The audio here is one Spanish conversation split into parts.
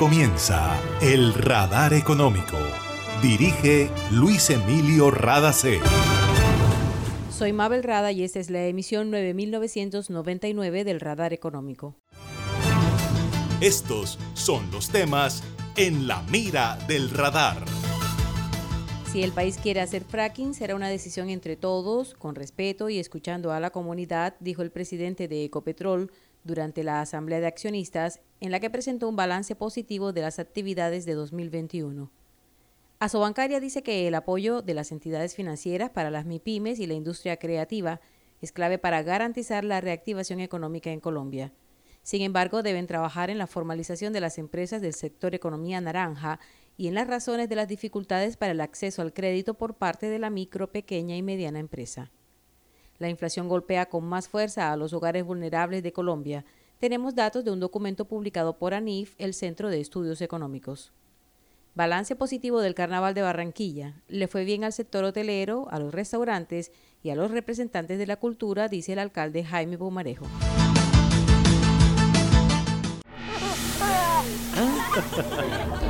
comienza El Radar Económico. Dirige Luis Emilio Radacé. Soy Mabel Rada y esta es la emisión 9999 del Radar Económico. Estos son los temas en la mira del radar. Si el país quiere hacer fracking, será una decisión entre todos, con respeto y escuchando a la comunidad, dijo el presidente de Ecopetrol durante la Asamblea de Accionistas, en la que presentó un balance positivo de las actividades de 2021. Asobancaria dice que el apoyo de las entidades financieras para las MIPIMES y la industria creativa es clave para garantizar la reactivación económica en Colombia. Sin embargo, deben trabajar en la formalización de las empresas del sector economía naranja y en las razones de las dificultades para el acceso al crédito por parte de la micro, pequeña y mediana empresa. La inflación golpea con más fuerza a los hogares vulnerables de Colombia. Tenemos datos de un documento publicado por ANIF, el Centro de Estudios Económicos. Balance positivo del Carnaval de Barranquilla. Le fue bien al sector hotelero, a los restaurantes y a los representantes de la cultura, dice el alcalde Jaime Bumarejo.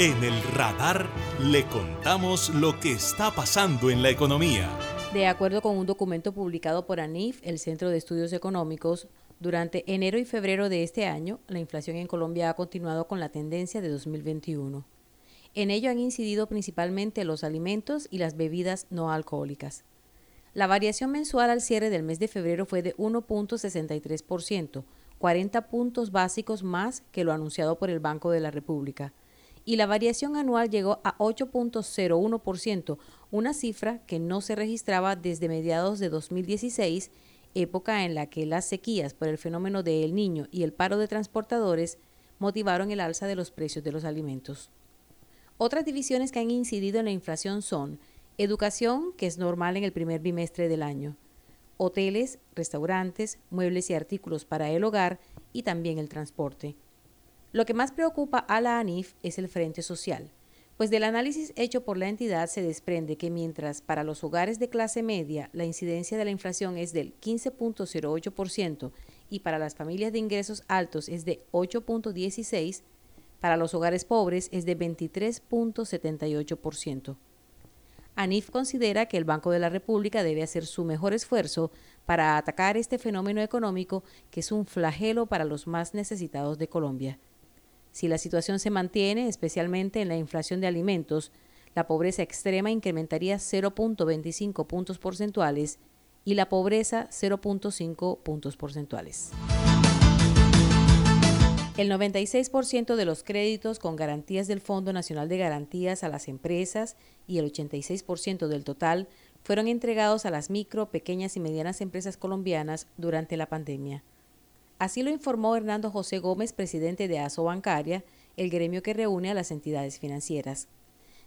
En el radar le contamos lo que está pasando en la economía. De acuerdo con un documento publicado por ANIF, el Centro de Estudios Económicos, durante enero y febrero de este año, la inflación en Colombia ha continuado con la tendencia de 2021. En ello han incidido principalmente los alimentos y las bebidas no alcohólicas. La variación mensual al cierre del mes de febrero fue de 1.63%, 40 puntos básicos más que lo anunciado por el Banco de la República. Y la variación anual llegó a 8.01%, una cifra que no se registraba desde mediados de 2016, época en la que las sequías por el fenómeno de El Niño y el paro de transportadores motivaron el alza de los precios de los alimentos. Otras divisiones que han incidido en la inflación son educación, que es normal en el primer bimestre del año, hoteles, restaurantes, muebles y artículos para el hogar y también el transporte. Lo que más preocupa a la ANIF es el frente social, pues del análisis hecho por la entidad se desprende que mientras para los hogares de clase media la incidencia de la inflación es del 15.08% y para las familias de ingresos altos es de 8.16%, para los hogares pobres es de 23.78%. ANIF considera que el Banco de la República debe hacer su mejor esfuerzo para atacar este fenómeno económico que es un flagelo para los más necesitados de Colombia. Si la situación se mantiene, especialmente en la inflación de alimentos, la pobreza extrema incrementaría 0.25 puntos porcentuales y la pobreza 0.5 puntos porcentuales. El 96% de los créditos con garantías del Fondo Nacional de Garantías a las empresas y el 86% del total fueron entregados a las micro, pequeñas y medianas empresas colombianas durante la pandemia. Así lo informó Hernando José Gómez, presidente de ASO Bancaria, el gremio que reúne a las entidades financieras.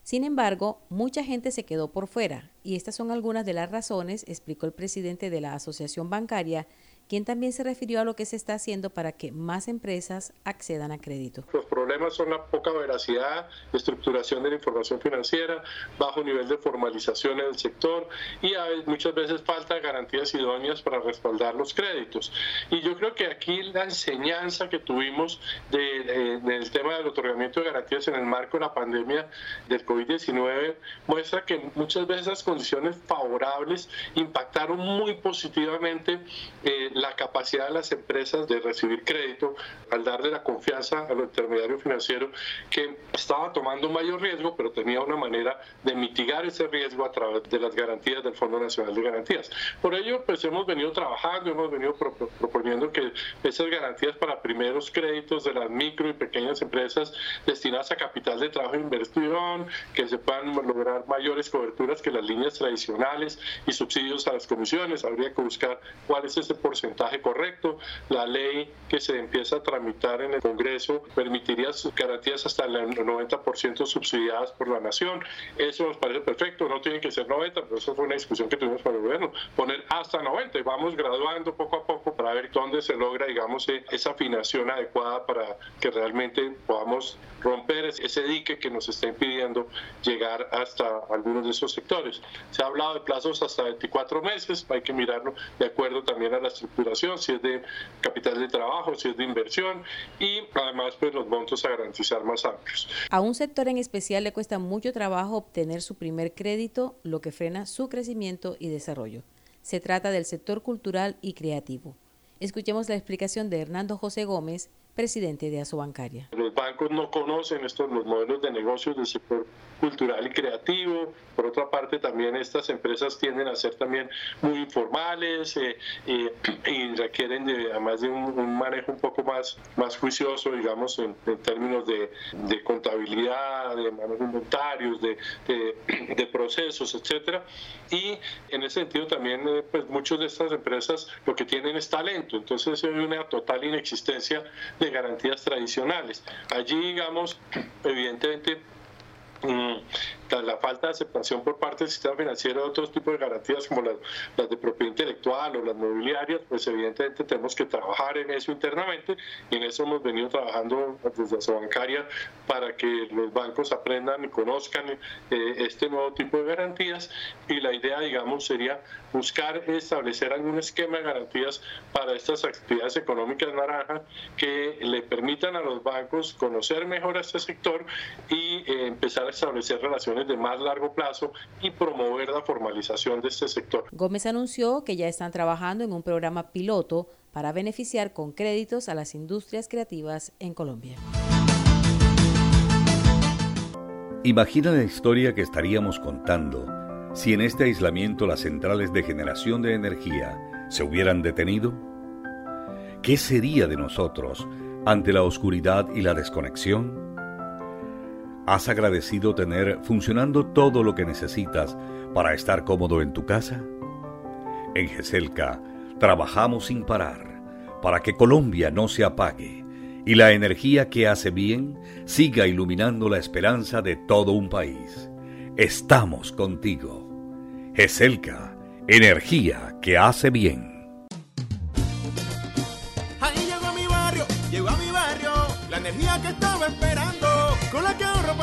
Sin embargo, mucha gente se quedó por fuera, y estas son algunas de las razones, explicó el presidente de la Asociación Bancaria, quien también se refirió a lo que se está haciendo para que más empresas accedan a crédito. Los problemas son la poca veracidad, estructuración de la información financiera, bajo nivel de formalización en el sector y muchas veces falta garantías idóneas para respaldar los créditos. Y yo creo que aquí la enseñanza que tuvimos del tema del otorgamiento de garantías en el marco de la pandemia del COVID-19 muestra que muchas veces esas condiciones favorables impactaron muy positivamente eh, la capacidad de las empresas de recibir crédito al darle la confianza a los intermediarios financieros que estaba tomando un mayor riesgo, pero tenía una manera de mitigar ese riesgo a través de las garantías del Fondo Nacional de Garantías. Por ello, pues hemos venido trabajando, hemos venido proponiendo que esas garantías para primeros créditos de las micro y pequeñas empresas destinadas a capital de trabajo e inversión, que se puedan lograr mayores coberturas que las líneas tradicionales y subsidios a las comisiones. Habría que buscar cuál es ese porcentaje correcto. La ley que se empieza a tramitar en el Congreso permitiría garantías hasta el 90% subsidiadas por la nación. Eso nos parece perfecto, no tiene que ser 90, pero eso fue una discusión que tuvimos con el gobierno. Poner hasta 90 y vamos graduando poco a poco para ver dónde se logra, digamos, e, esa afinación adecuada para que realmente podamos romper ese dique que nos está impidiendo llegar hasta algunos de esos sectores. Se ha hablado de plazos hasta 24 meses, hay que mirarlo de acuerdo también a la estructura si es de capital de trabajo, si es de inversión y además pues los montos a garantizar más amplios. A un sector en especial le cuesta mucho trabajo obtener su primer crédito, lo que frena su crecimiento y desarrollo. Se trata del sector cultural y creativo. Escuchemos la explicación de Hernando José Gómez, presidente de Asobancaria. Los bancos no conocen estos los modelos de negocios del sector cultural y creativo. Por otra parte, también estas empresas tienden a ser también muy informales eh, y requieren de, además de un, manejo un poco más, más juicioso, digamos, en, términos de, contabilidad, de manejo inventarios, de, de, procesos, etcétera. Y en ese sentido también, eh, pues muchas de estas empresas lo que tienen es talento. Entonces hay una total inexistencia de garantías tradicionales. Allí, digamos, evidentemente la falta de aceptación por parte del sistema financiero de otros tipos de garantías como las, las, de propiedad intelectual o las mobiliarias, pues evidentemente tenemos que trabajar en eso internamente y en eso hemos venido trabajando desde la bancaria para que los bancos aprendan y conozcan eh, este nuevo tipo de garantías y la idea, digamos, sería buscar establecer algún esquema de garantías para estas actividades económicas naranjas que le permitan a los bancos conocer mejor a este sector y eh, empezar a establecer relaciones de más largo plazo y promover la formalización de este sector. Gómez anunció que ya están trabajando en un programa piloto para beneficiar con créditos a las industrias creativas en Colombia. Imagina la historia que estaríamos contando si en este aislamiento las centrales de generación de energía se hubieran detenido. ¿Qué sería de nosotros ante la oscuridad y la desconexión? ¿Has agradecido tener funcionando todo lo que necesitas para estar cómodo en tu casa? En GESELCA trabajamos sin parar para que Colombia no se apague y la energía que hace bien siga iluminando la esperanza de todo un país. Estamos contigo. GESELCA, energía que hace bien. Ahí llegó mi barrio, llegó a mi barrio, la energía que estaba esperando con la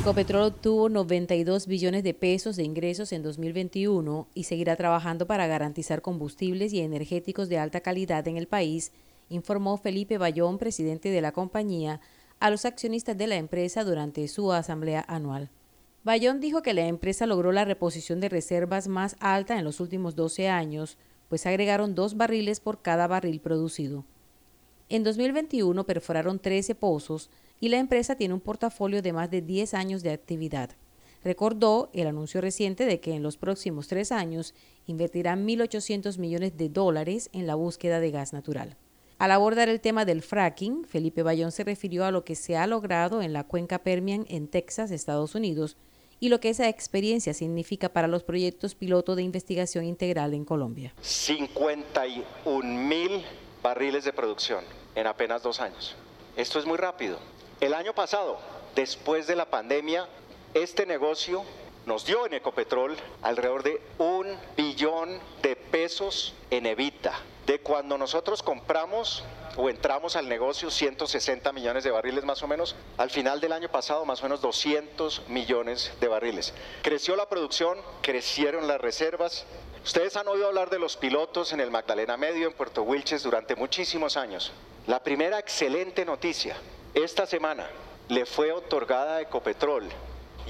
Ecopetrol obtuvo 92 billones de pesos de ingresos en 2021 y seguirá trabajando para garantizar combustibles y energéticos de alta calidad en el país, informó Felipe Bayón, presidente de la compañía, a los accionistas de la empresa durante su asamblea anual. Bayón dijo que la empresa logró la reposición de reservas más alta en los últimos 12 años, pues agregaron dos barriles por cada barril producido. En 2021 perforaron 13 pozos y la empresa tiene un portafolio de más de 10 años de actividad. Recordó el anuncio reciente de que en los próximos tres años invertirán 1.800 millones de dólares en la búsqueda de gas natural. Al abordar el tema del fracking, Felipe Bayón se refirió a lo que se ha logrado en la cuenca Permian en Texas, Estados Unidos, y lo que esa experiencia significa para los proyectos piloto de investigación integral en Colombia. 51 mil barriles de producción en apenas dos años. Esto es muy rápido. El año pasado, después de la pandemia, este negocio nos dio en Ecopetrol alrededor de un billón de pesos en Evita. De cuando nosotros compramos o entramos al negocio 160 millones de barriles más o menos, al final del año pasado más o menos 200 millones de barriles. Creció la producción, crecieron las reservas. Ustedes han oído hablar de los pilotos en el Magdalena Medio, en Puerto Wilches, durante muchísimos años. La primera excelente noticia, esta semana le fue otorgada a Ecopetrol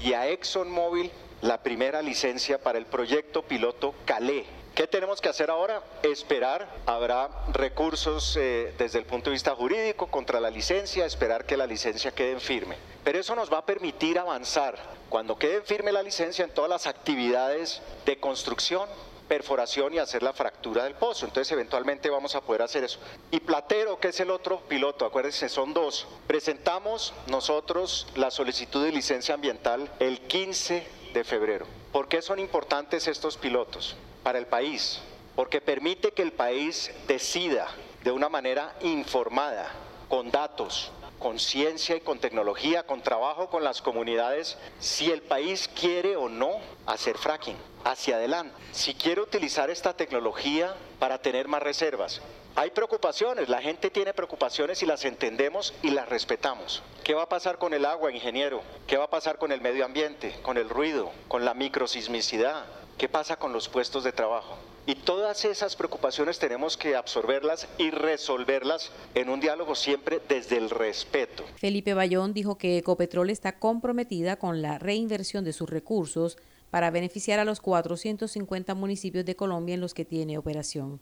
y a ExxonMobil la primera licencia para el proyecto piloto Calais. ¿Qué tenemos que hacer ahora? Esperar. Habrá recursos eh, desde el punto de vista jurídico contra la licencia, esperar que la licencia quede firme. Pero eso nos va a permitir avanzar cuando quede firme la licencia en todas las actividades de construcción, perforación y hacer la fractura del pozo. Entonces eventualmente vamos a poder hacer eso. Y Platero, que es el otro piloto, acuérdense, son dos. Presentamos nosotros la solicitud de licencia ambiental el 15 de febrero. ¿Por qué son importantes estos pilotos para el país? Porque permite que el país decida de una manera informada, con datos, con ciencia y con tecnología, con trabajo con las comunidades, si el país quiere o no hacer fracking hacia adelante, si quiere utilizar esta tecnología para tener más reservas. Hay preocupaciones, la gente tiene preocupaciones y las entendemos y las respetamos. ¿Qué va a pasar con el agua, ingeniero? ¿Qué va a pasar con el medio ambiente, con el ruido, con la microsismicidad? ¿Qué pasa con los puestos de trabajo? Y todas esas preocupaciones tenemos que absorberlas y resolverlas en un diálogo siempre desde el respeto. Felipe Bayón dijo que Ecopetrol está comprometida con la reinversión de sus recursos para beneficiar a los 450 municipios de Colombia en los que tiene operación.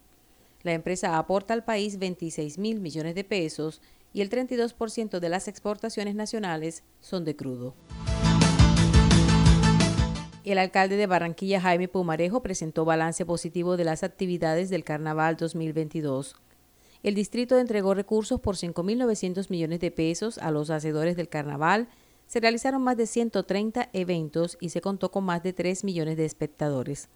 La empresa aporta al país 26 mil millones de pesos y el 32% de las exportaciones nacionales son de crudo. El alcalde de Barranquilla, Jaime Pumarejo, presentó balance positivo de las actividades del Carnaval 2022. El distrito entregó recursos por 5.900 millones de pesos a los hacedores del Carnaval. Se realizaron más de 130 eventos y se contó con más de 3 millones de espectadores.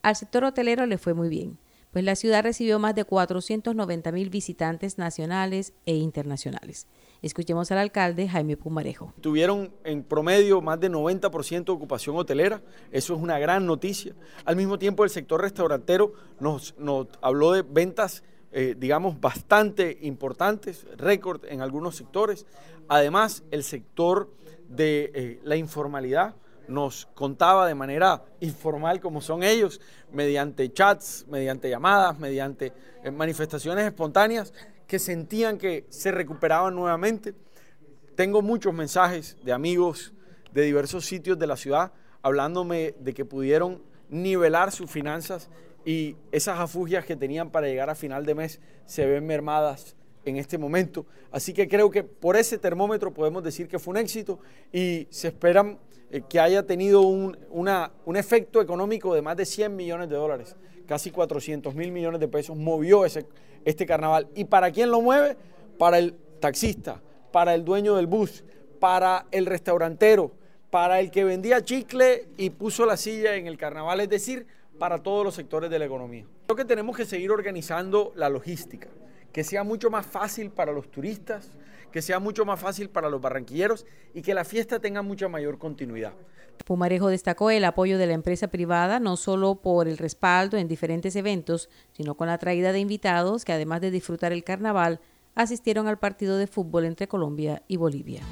Al sector hotelero le fue muy bien pues la ciudad recibió más de 490 mil visitantes nacionales e internacionales. Escuchemos al alcalde Jaime Pumarejo. Tuvieron en promedio más de 90% de ocupación hotelera, eso es una gran noticia. Al mismo tiempo el sector restaurantero nos, habló de ventas, eh, digamos, bastante importantes, récord en algunos sectores. Además, el sector de eh, la informalidad nos contaba de manera informal como son ellos, mediante chats, mediante llamadas, mediante eh, manifestaciones espontáneas, que sentían que se recuperaban nuevamente. Tengo muchos mensajes de amigos de diversos sitios de la ciudad hablándome de que pudieron nivelar sus finanzas y esas afugias que tenían para llegar a final de mes se ven mermadas en este momento. Así que creo que por ese termómetro podemos decir que fue un éxito y se esperan eh, que haya tenido un, un efecto económico de más de 100 millones de dólares, casi 400 mil millones de pesos movió ese, este carnaval. ¿Y para quién lo mueve? Para el taxista, para el dueño del bus, para el restaurantero, para el que vendía chicle y puso la silla en el carnaval, es decir, para todos los sectores de la economía. Creo que tenemos que seguir organizando la logística que sea mucho más fácil para los turistas, que sea mucho más fácil para los barranquilleros y que la fiesta tenga mucha mayor continuidad. Pumarejo destacó el apoyo de la empresa privada no solo por el respaldo en diferentes eventos, sino con la traída de invitados que además de disfrutar el carnaval, asistieron al partido de fútbol entre Colombia y Bolivia.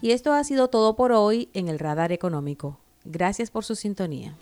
Y esto ha sido todo por hoy en el Radar Económico. Gracias por su sintonía.